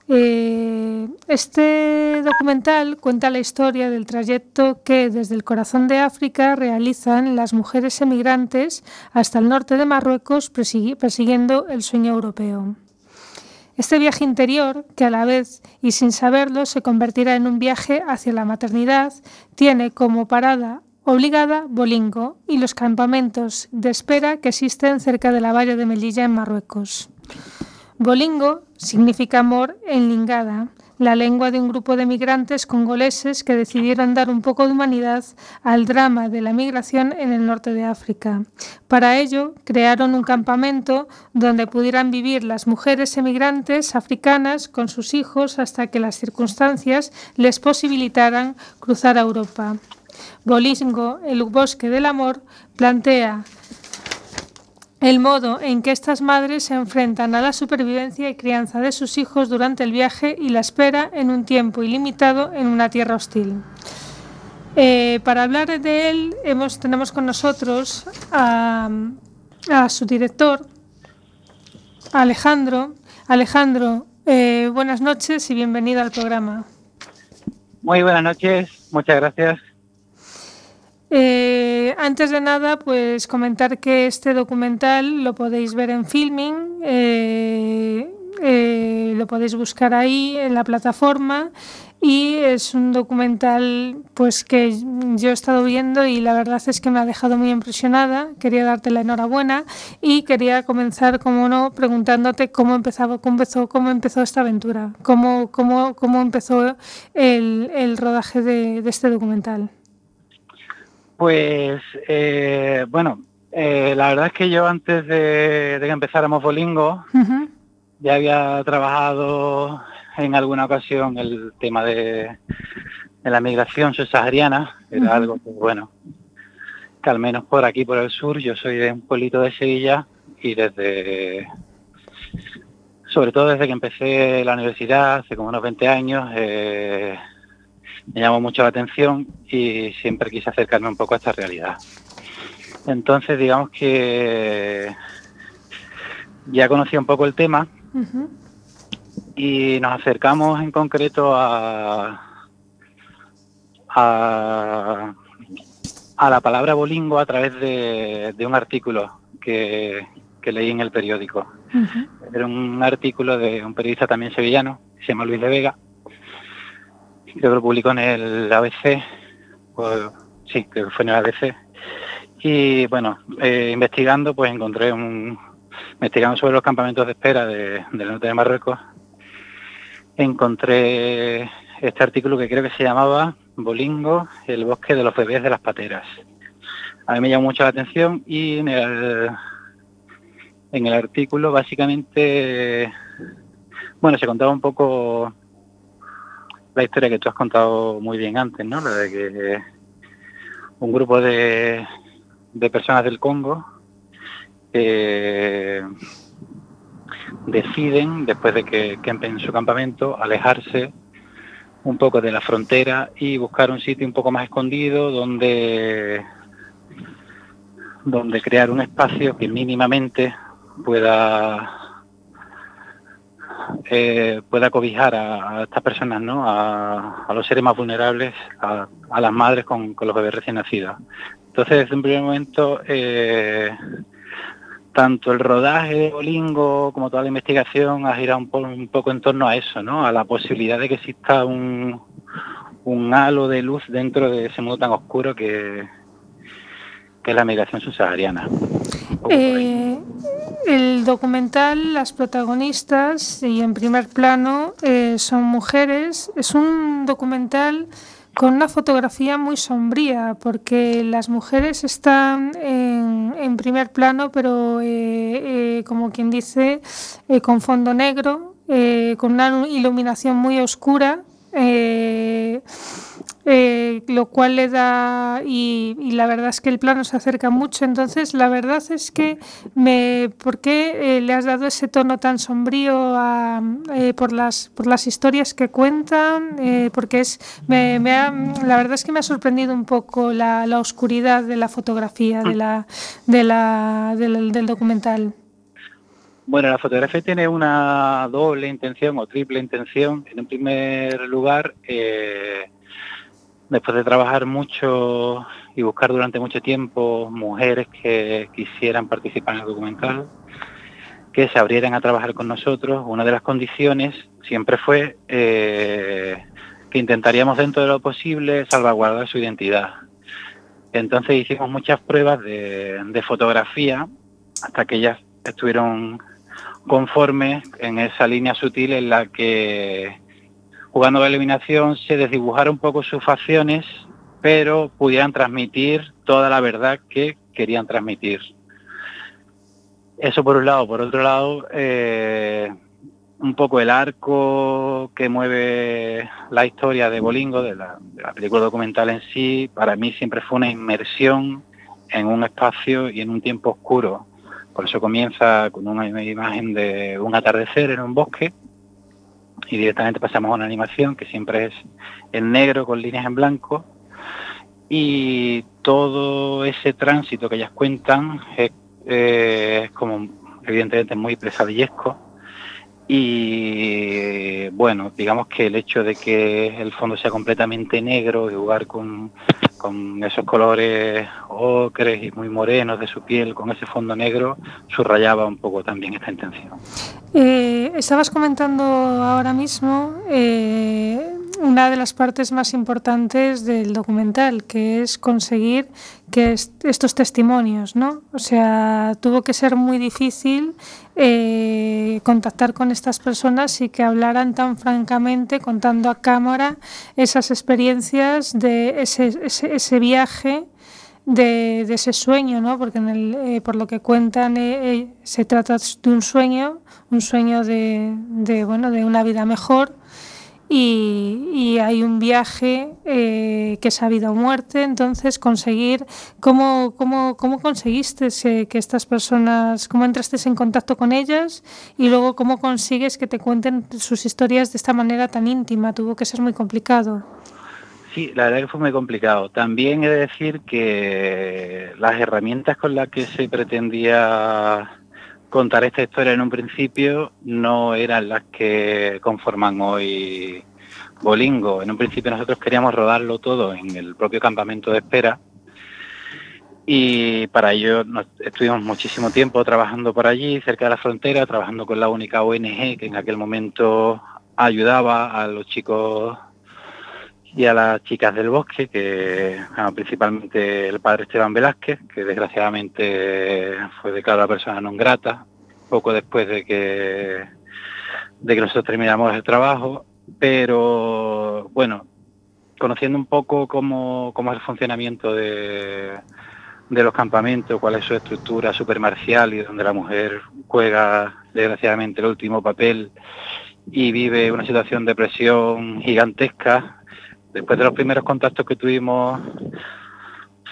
Eh, este documental cuenta la historia del trayecto que desde el corazón de África realizan las mujeres emigrantes hasta el norte de Marruecos persigui- persiguiendo el sueño europeo. Este viaje interior, que a la vez y sin saberlo se convertirá en un viaje hacia la maternidad, tiene como parada obligada, Bolingo, y los campamentos de espera que existen cerca de la valla de Melilla en Marruecos. Bolingo significa amor en lingada, la lengua de un grupo de migrantes congoleses que decidieron dar un poco de humanidad al drama de la migración en el norte de África. Para ello, crearon un campamento donde pudieran vivir las mujeres emigrantes africanas con sus hijos hasta que las circunstancias les posibilitaran cruzar a Europa. Bolingo, el bosque del amor, plantea el modo en que estas madres se enfrentan a la supervivencia y crianza de sus hijos durante el viaje y la espera en un tiempo ilimitado en una tierra hostil. Eh, para hablar de él hemos, tenemos con nosotros a, su director, Alejandro. Alejandro, eh, buenas noches y bienvenido al programa. Muy buenas noches, muchas gracias. Eh, antes de nada, pues comentar que este documental lo podéis ver en Filming, eh, eh, lo podéis buscar ahí en la plataforma y es un documental pues que yo he estado viendo y la verdad es que me ha dejado muy impresionada. Quería darte la enhorabuena y quería comenzar, como no, preguntándote cómo empezaba, cómo empezó, cómo empezó esta aventura, cómo, cómo, cómo empezó el, el rodaje de, de este documental. Pues eh, bueno, eh, la verdad es que yo antes de, de que empezáramos Bolingo ya había trabajado en alguna ocasión el tema de, de la migración subsahariana, era algo que bueno, que al menos por aquí, por el sur, yo soy de un pueblito de Sevilla y desde, sobre todo desde que empecé la universidad, hace como unos 20 años, eh, me llamó mucho la atención y siempre quise acercarme un poco a esta realidad. Entonces, digamos que ya conocí un poco el tema y nos acercamos en concreto a, a, a la palabra bolingo a través de, de un artículo que, que leí en el periódico. Era un artículo de un periodista también sevillano, que se llama Luis de Vega. Creo que lo publicó en el ABC. sí, que fue en el ABC. Y bueno, eh, investigando, pues encontré un. Investigando sobre los campamentos de espera de- del norte de Marruecos, encontré este artículo que creo que se llamaba Bolingo, el bosque de los bebés de las pateras. A mí me llamó mucho la atención y en el, en el artículo básicamente, bueno, se contaba un poco la historia que tú has contado muy bien antes, ¿no? La de que un grupo de, de personas del Congo eh, deciden, después de que campen en su campamento, alejarse un poco de la frontera y buscar un sitio un poco más escondido donde donde crear un espacio que mínimamente pueda eh, pueda cobijar a, estas personas, ¿no? A, los seres más vulnerables, a, las madres con, los bebés recién nacidos. Entonces, desde un primer momento, eh, tanto el rodaje de Bolingo como toda la investigación ha girado un, po- un poco en torno a eso, ¿no? A la posibilidad de que exista un, un halo de luz dentro de ese mundo tan oscuro que, que es la migración subsahariana. Eh, el documental, las protagonistas y en primer plano eh, son mujeres. Es un documental con una fotografía muy sombría porque las mujeres están en, primer plano, pero eh, eh, como quien dice, eh, con fondo negro, con una iluminación muy oscura. Eh, lo cual le da y, y la verdad es que el plano se acerca mucho. Entonces la verdad es que me ¿por qué eh, le has dado ese tono tan sombrío a, eh, por las por las historias que cuentan Eh, porque es me, me ha- la verdad es que me ha sorprendido un poco la, la oscuridad de la fotografía de la, de la del, del documental. Bueno, la fotografía tiene una doble intención o triple intención. En un primer lugar, eh, después de trabajar mucho y buscar durante mucho tiempo mujeres que quisieran participar en el documental, que se abrieran a trabajar con nosotros, una de las condiciones siempre fue eh, que intentaríamos dentro de lo posible salvaguardar su identidad. Entonces hicimos muchas pruebas de, de fotografía hasta que ellas estuvieron conformes en esa línea sutil en la que jugando la eliminación se desdibujara un poco sus facciones, pero pudieran transmitir toda la verdad que querían transmitir. Eso por un lado. Por otro lado, eh, un poco el arco que mueve la historia de Bolingo, de la, de la película documental en sí, para mí siempre fue una inmersión en un espacio y en un tiempo oscuro. Por eso comienza con una imagen de un atardecer en un bosque y directamente pasamos a una animación que siempre es en negro con líneas en blanco. Y todo ese tránsito que ellas cuentan es, eh, como evidentemente muy pesadillesco y bueno, digamos que el hecho de que el fondo sea completamente negro y jugar con, con esos colores ocres y muy morenos de su piel, con ese fondo negro, subrayaba un poco también esta intención. Eh, estabas comentando ahora mismo eh, una de las partes más importantes del documental, que es conseguir que est estos testimonios, ¿no? O sea, tuvo que ser muy difícil eh, contactar con estas personas y que hablaran tan francamente, contando a cámara esas experiencias de ese, ese, viaje. De, de, ese sueño, ¿no? porque en el, eh, por lo que cuentan eh, eh, se trata de un sueño, un sueño de, de, bueno, de una vida mejor, y, y, hay un viaje eh, que es a vida o muerte, entonces conseguir, ¿cómo, cómo, cómo conseguiste que estas personas, cómo entraste en contacto con ellas y luego cómo consigues que te cuenten sus historias de esta manera tan íntima? Tuvo que ser muy complicado. Sí, la verdad que fue muy complicado. También he de decir que las herramientas con las que se pretendía contar esta historia en un principio no eran las que conforman hoy Bolingo. En un principio nosotros queríamos rodarlo todo en el propio campamento de espera y para ello estuvimos muchísimo tiempo trabajando por allí, cerca de la frontera, trabajando con la única ONG que en aquel momento ayudaba a los chicos y a las chicas del bosque, que bueno, principalmente el padre Esteban Velázquez, que desgraciadamente fue declarada persona non grata, poco después de que, de que nosotros terminamos el trabajo, pero bueno, conociendo un poco cómo, cómo es el funcionamiento de, de los campamentos, cuál es su estructura supermarcial y donde la mujer juega desgraciadamente el último papel y vive una situación de presión gigantesca, después de los primeros contactos que tuvimos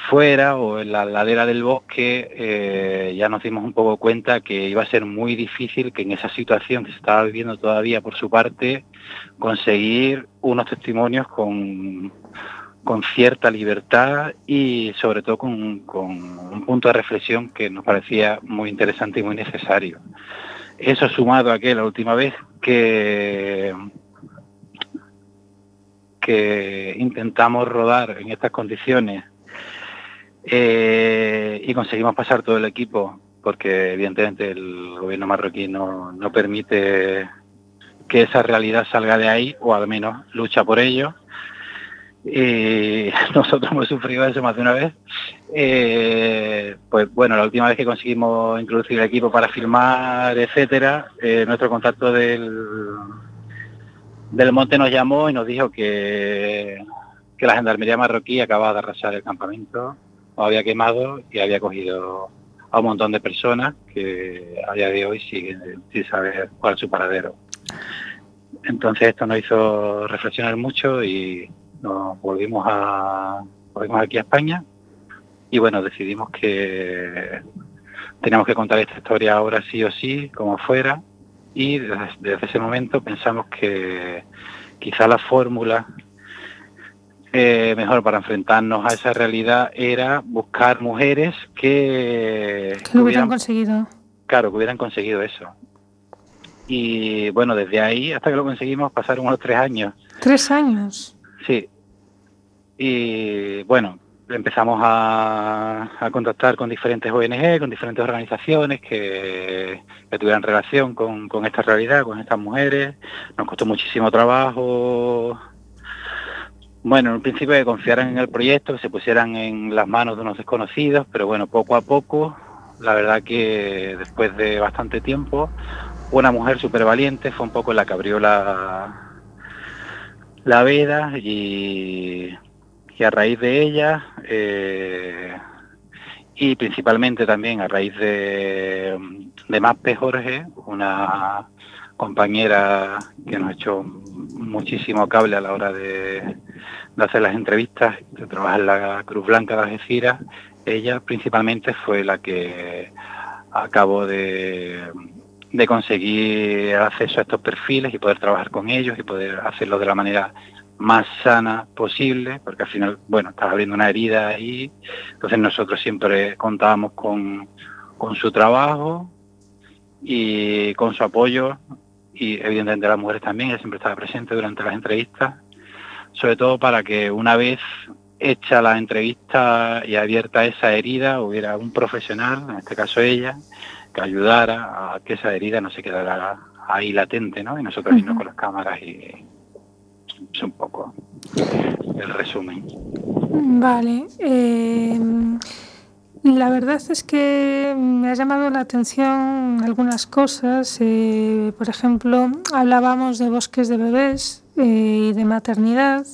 fuera o en la ladera del bosque, eh, ya nos dimos un poco cuenta que iba a ser muy difícil que en esa situación que se estaba viviendo todavía por su parte, conseguir unos testimonios con, con cierta libertad y sobre todo con, con un punto de reflexión que nos parecía muy interesante y muy necesario. Eso sumado a que la última vez que que intentamos rodar en estas condiciones eh, y conseguimos pasar todo el equipo porque evidentemente el gobierno marroquí no, no, permite que esa realidad salga de ahí o al menos lucha por ello. Y nosotros hemos sufrido eso más de una vez. Eh, pues bueno la última vez que conseguimos introducir el equipo para filmar etcétera eh, nuestro contacto del del monte nos llamó y nos dijo que, que la gendarmería marroquí acababa de arrasar el campamento, lo había quemado y había cogido a un montón de personas que a día de hoy siguen sin saber cuál es su paradero. Entonces esto nos hizo reflexionar mucho y nos volvimos volvimos aquí a España y bueno decidimos que teníamos que contar esta historia ahora sí o sí, como fuera, y desde, desde ese momento pensamos que quizá la fórmula eh, mejor para enfrentarnos a esa realidad era buscar mujeres que, que lo hubieran conseguido. Claro, que hubieran conseguido eso. Y bueno, desde ahí hasta que lo conseguimos pasaron unos tres años. ¿Tres años? Sí. Y bueno, empezamos a, a, contactar con diferentes ONG, con diferentes organizaciones que, tuvieran relación con, con, esta realidad, con estas mujeres. Nos costó muchísimo trabajo bueno, en un principio que confiaran en el proyecto, que se pusieran en las manos de unos desconocidos, pero bueno, poco a poco, la verdad que después de bastante tiempo, una mujer súper valiente fue un poco la que abrió la, la veda y, a raíz de ella, eh, y principalmente también a raíz de, de Mape Jorge, una compañera que nos ha hecho muchísimo cable a la hora de, de hacer las entrevistas, de trabajar en la Cruz Blanca de Algeciras, ella principalmente fue la que acabó de, de conseguir acceso a estos perfiles y poder trabajar con ellos y poder hacerlo de la manera más sana posible, porque al final, bueno, estaba abriendo una herida ahí, entonces nosotros siempre contábamos con, con su trabajo y con su apoyo. Y evidentemente las mujeres también, ella siempre estaba presente durante las entrevistas. Sobre todo para que una vez hecha la entrevista y abierta esa herida hubiera un profesional, en este caso ella, que ayudara a que esa herida no se quedara ahí latente, ¿no? Y nosotros uh con las cámaras y es un poco el resumen. Vale. Eh, la verdad es que me ha llamado la atención algunas cosas. Eh, por ejemplo, hablábamos de bosques de bebés eh, y de maternidad,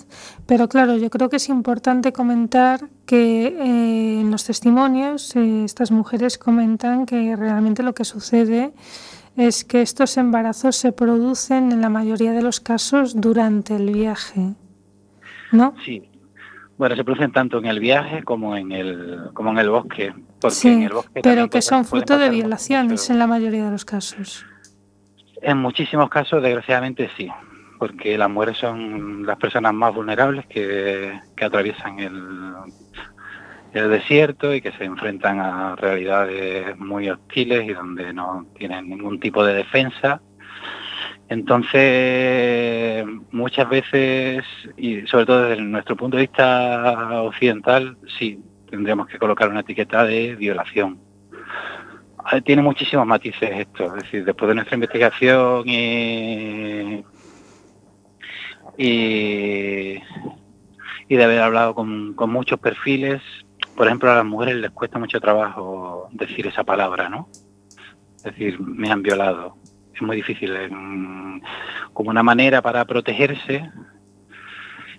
pero claro, yo creo que es importante comentar que eh, en los testimonios estas mujeres comentan que realmente lo que sucede es que estos embarazos se producen en la mayoría de los casos durante el viaje. ¿No? Sí, bueno, se producen tanto en el viaje como en el, como en el bosque. Porque sí, en el bosque pero que son fruto de violaciones en la mayoría de los casos. En muchísimos casos, desgraciadamente, sí. Porque las mujeres son las personas más vulnerables que, que atraviesan el, el desierto y que se enfrentan a realidades muy hostiles y donde no tienen ningún tipo de defensa entonces, muchas veces, y sobre todo desde nuestro punto de vista occidental, sí, tendríamos que colocar una etiqueta de violación. Ah, tiene muchísimos matices esto, es decir, después de nuestra investigación y, y, de haber hablado con muchos perfiles, por ejemplo, a las mujeres les cuesta mucho trabajo decir esa palabra, ¿no? Es decir, me han violado es muy difícil, como una manera para protegerse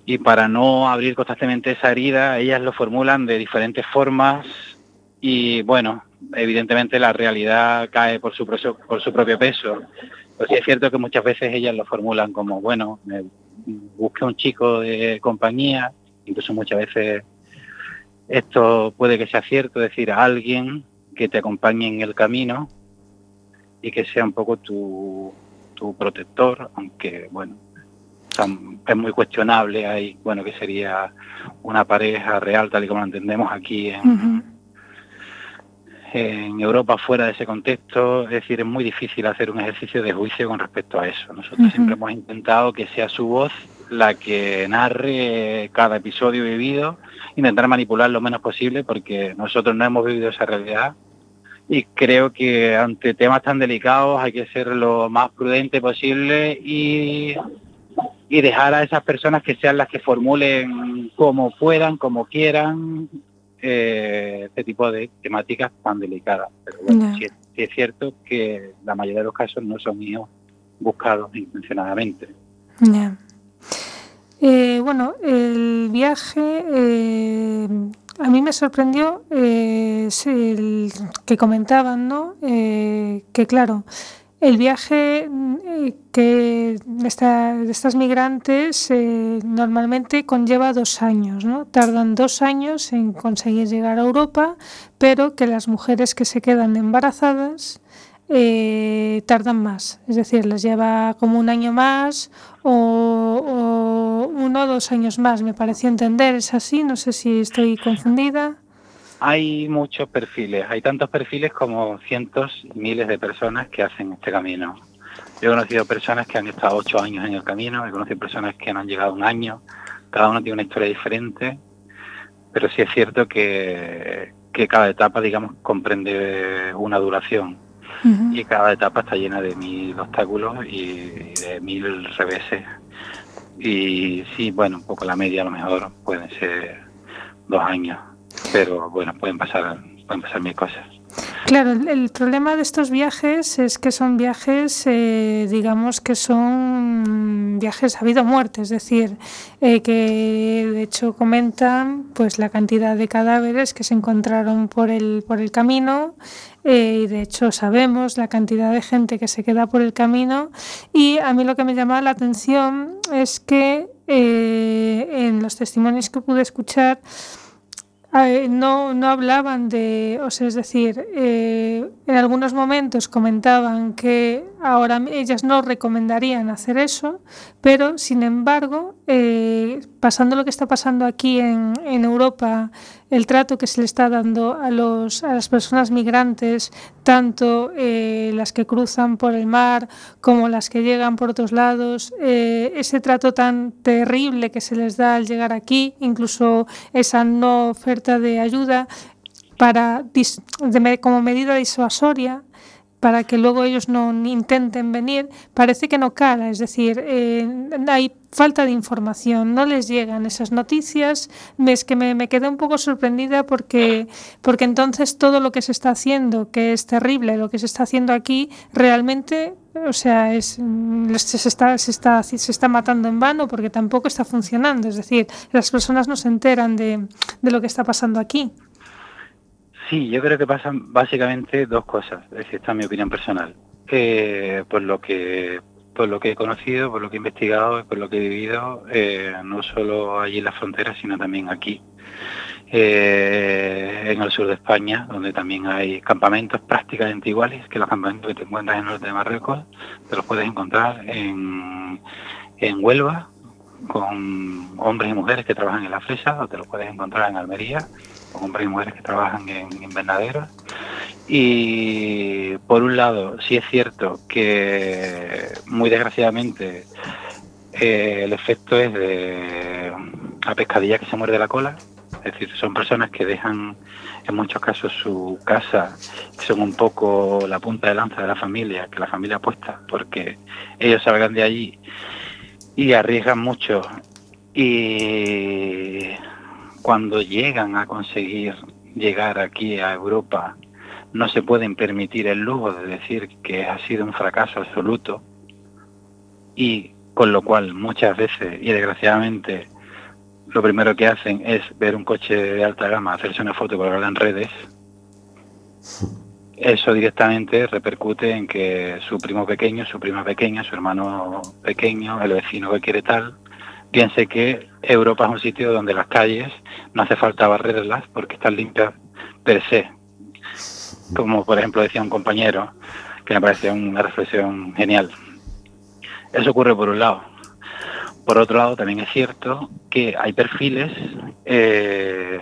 y para no abrir constantemente esa herida, ellas lo formulan de diferentes formas y bueno, evidentemente la realidad cae por su, por su propio peso. Pues sí es cierto que muchas veces ellas lo formulan como, bueno, busque un chico de compañía, incluso muchas veces esto puede que sea cierto, decir, a alguien que te acompañe en el camino y que sea un poco tu, tu protector, aunque bueno, es muy cuestionable ahí, bueno, que sería una pareja real tal y como la entendemos aquí en, en Europa fuera de ese contexto, es decir, es muy difícil hacer un ejercicio de juicio con respecto a eso. Nosotros siempre hemos intentado que sea su voz la que narre cada episodio vivido, intentar manipular lo menos posible porque nosotros no hemos vivido esa realidad y creo que ante temas tan delicados hay que ser lo más prudente posible y, y dejar a esas personas que sean las que formulen como puedan, como quieran, eh, este tipo de temáticas tan delicadas. Pero bueno, sí, es cierto que la mayoría de los casos no son míos buscados intencionadamente. Eh, bueno, el viaje eh, a mí me sorprendió eh, que comentaban, ¿no? Eh, que claro, el viaje eh, que de, estas migrantes normalmente conlleva dos años, ¿no? Tardan dos años en conseguir llegar a Europa, pero que las mujeres que se quedan embarazadas eh, tardan más, es decir, les lleva como un año más o, uno o dos años más, me pareció entender, es así, no sé si estoy confundida. Hay muchos perfiles, hay tantos perfiles como cientos miles de personas que hacen este camino. Yo he conocido personas que han estado ocho años en el camino, he conocido personas que han llegado un año, cada uno tiene una historia diferente, pero sí es cierto que, que cada etapa, digamos, comprende una duración y cada etapa está llena de mil obstáculos y de mil reveses. Y sí, bueno, un poco la media a lo mejor pueden ser dos años, pero bueno, pueden pasar, pueden pasar mil cosas. Claro, el, problema de estos viajes es que son viajes, eh, digamos que son viajes a vida o muerte, es decir, eh, que de hecho comentan pues la cantidad de cadáveres que se encontraron por el, por el camino. Eh, y de hecho sabemos la cantidad de gente que se queda por el camino. Y a mí lo que me llama la atención es que eh, en los testimonios que pude escuchar eh, no, no hablaban de, o sea, es decir, eh, en algunos momentos comentaban que ahora ellas no recomendarían hacer eso, pero sin embargo, eh, pasando lo que está pasando aquí en, Europa, el trato que se le está dando a, los, a las personas migrantes, tanto eh, las que cruzan por el mar como las que llegan por otros lados, eh, ese trato tan terrible que se les da al llegar aquí, incluso esa no oferta de ayuda para como medida disuasoria para que luego ellos no intenten venir, parece que no cala, es decir, eh, hay falta de información, no les llegan esas noticias, es que me, me quedé un poco sorprendida porque, porque entonces todo lo que se está haciendo, que es terrible, lo que se está haciendo aquí, realmente, o sea, es, mm, se está, se, está, se está matando en vano porque tampoco está funcionando, es decir, las personas no se enteran de, de lo que está pasando aquí. Sí, yo creo que pasan básicamente dos cosas, es esta es mi opinión personal. Eh, por lo que por lo que he conocido, por lo que he investigado y por lo que he vivido, eh, no solo allí en las fronteras, sino también aquí, eh, en el sur de España, donde también hay campamentos prácticamente iguales que los campamentos que te encuentras en el norte de Marruecos, te los puedes encontrar en, Huelva, con hombres y mujeres que trabajan en la fresa, o te los puedes encontrar en Almería, hombres y mujeres que trabajan en invernaderos. Y por un lado, sí es cierto que muy desgraciadamente eh, el efecto es de la pescadilla que se muerde la cola, es decir, son personas que dejan en muchos casos su casa, que son un poco la punta de lanza de la familia, que la familia apuesta porque ellos salgan de allí y arriesgan mucho y cuando llegan a conseguir llegar aquí a Europa no se pueden permitir el lujo de decir que ha sido un fracaso absoluto y con lo cual muchas veces y desgraciadamente lo primero que hacen es ver un coche de alta gama, hacerse una foto y colgarla en redes. Eso directamente repercute en que su primo pequeño, su prima pequeña, su hermano pequeño, el vecino que quiere tal, piense que Europa es un sitio donde las calles no hace falta barrerlas porque están limpias per se. Como por ejemplo decía un compañero, que me parece una reflexión genial. Eso ocurre por un lado. Por otro lado, también es cierto que hay perfiles eh,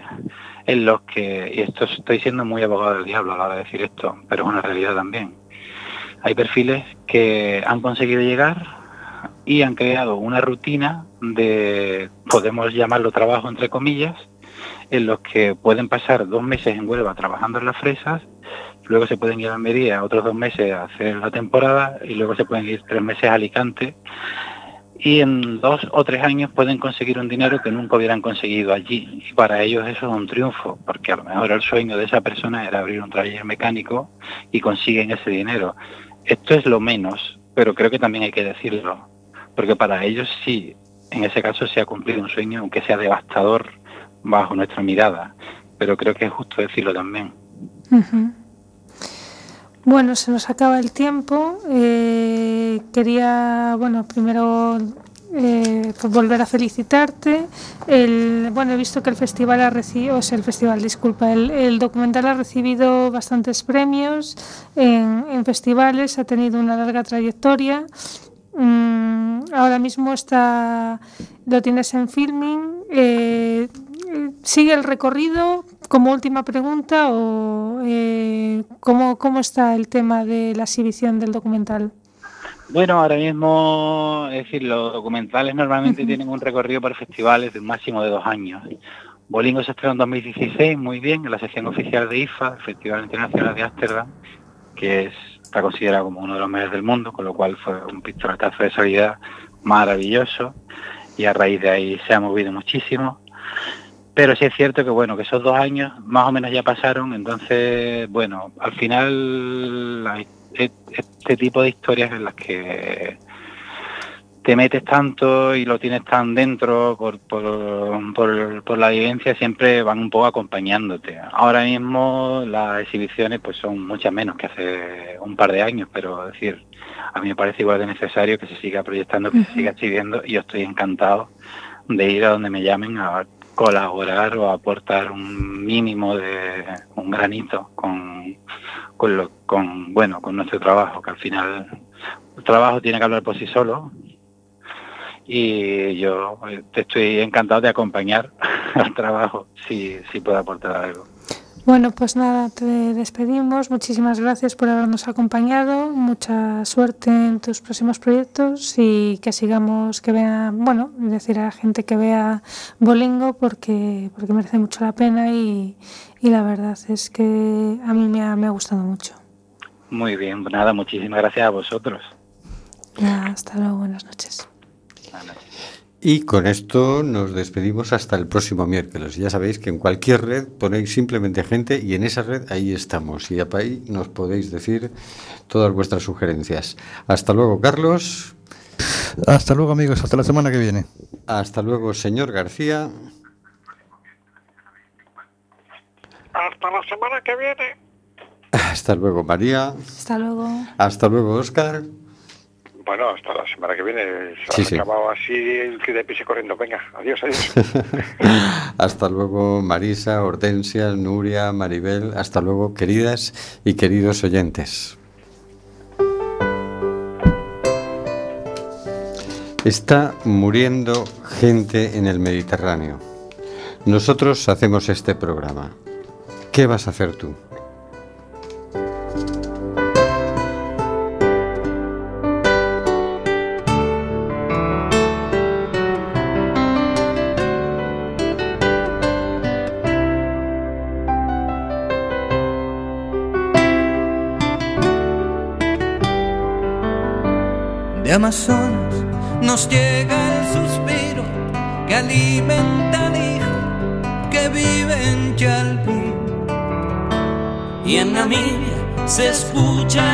en los que, y esto estoy siendo muy abogado del diablo a la hora de decir esto, pero es una realidad también. Hay perfiles que han conseguido llegar y han creado una rutina de, podemos llamarlo trabajo entre comillas, en los que pueden pasar dos meses en Huelva trabajando en las fresas, luego se pueden ir a Almería otros dos meses a hacer la temporada y luego se pueden ir tres meses a Alicante y en dos o tres años pueden conseguir un dinero que nunca hubieran conseguido allí. Y para ellos eso es un triunfo, porque a lo mejor el sueño de esa persona era abrir un taller mecánico y consiguen ese dinero. Esto es lo menos, pero creo que también hay que decirlo, porque para ellos sí, en ese caso se ha cumplido un sueño, aunque sea devastador bajo nuestra mirada, pero creo que es justo decirlo también. Bueno, se nos acaba el tiempo. Eh, quería, bueno, primero eh, pues volver a felicitarte. El, bueno, he visto que el festival ha recibido, o sea, el festival, disculpa, el, el documental ha recibido bastantes premios en, en festivales, ha tenido una larga trayectoria. Mm, ahora mismo está, lo tienes en filming. Eh, ¿Sigue el recorrido como última pregunta o eh, ¿cómo, cómo está el tema de la exhibición del documental? Bueno, ahora mismo, es decir, los documentales normalmente tienen un recorrido por festivales de un máximo de dos años. Bolingo se estrenó en 2016, muy bien, en la sección oficial de IFA, el Festival Internacional de Ámsterdam, que es, está considerado como uno de los mejores del mundo, con lo cual fue un pistoletazo de salida maravilloso. y a raíz de ahí se ha movido muchísimo. Pero sí es cierto que bueno, que esos dos años más o menos ya pasaron, entonces bueno, al final e- este tipo de historias en las que te metes tanto y lo tienes tan dentro por, por, por, por la vivencia, siempre van un poco acompañándote. Ahora mismo las exhibiciones pues son muchas menos que hace un par de años, pero es decir, a mí me parece igual de necesario que se siga proyectando, que se siga exhibiendo y yo estoy encantado de ir a donde me llamen a colaborar o a aportar un mínimo de un granito con, con, lo, con bueno con nuestro trabajo que al final el trabajo tiene que hablar por sí solo y yo eh, te estoy encantado de acompañar al trabajo si, si puedo aportar algo. Bueno, pues nada, te despedimos. Muchísimas gracias por habernos acompañado. Mucha suerte en tus próximos proyectos y que sigamos, que vea, bueno, decir a la gente que vea Bolingo porque, porque merece mucho la pena y, y la verdad es que a mí me ha, me ha gustado mucho. Muy bien, pues nada, muchísimas gracias a vosotros. Nada, hasta luego, buenas noches. Y con esto nos despedimos hasta el próximo miércoles. Ya sabéis que en cualquier red ponéis simplemente gente y en esa red ahí estamos. Y ahí nos podéis decir todas vuestras sugerencias. Hasta luego, Carlos. Hasta luego, amigos. Hasta la semana que viene. Hasta luego, señor García. Hasta la semana que viene. Hasta luego, María. Hasta luego. Hasta luego, Oscar. Bueno, hasta la semana que viene. Se Sí, ha sí. acabado así el que de pise corriendo. Venga, adiós, adiós. Hasta luego, Marisa, Hortensia, Nuria, Maribel. Hasta luego, queridas y queridos oyentes. Está muriendo gente en el Mediterráneo. Nosotros hacemos este programa. ¿Qué vas a hacer tú? Nos llega el suspiro que alimenta al hijo que vive en Chalpín. Y en Namibia se escucha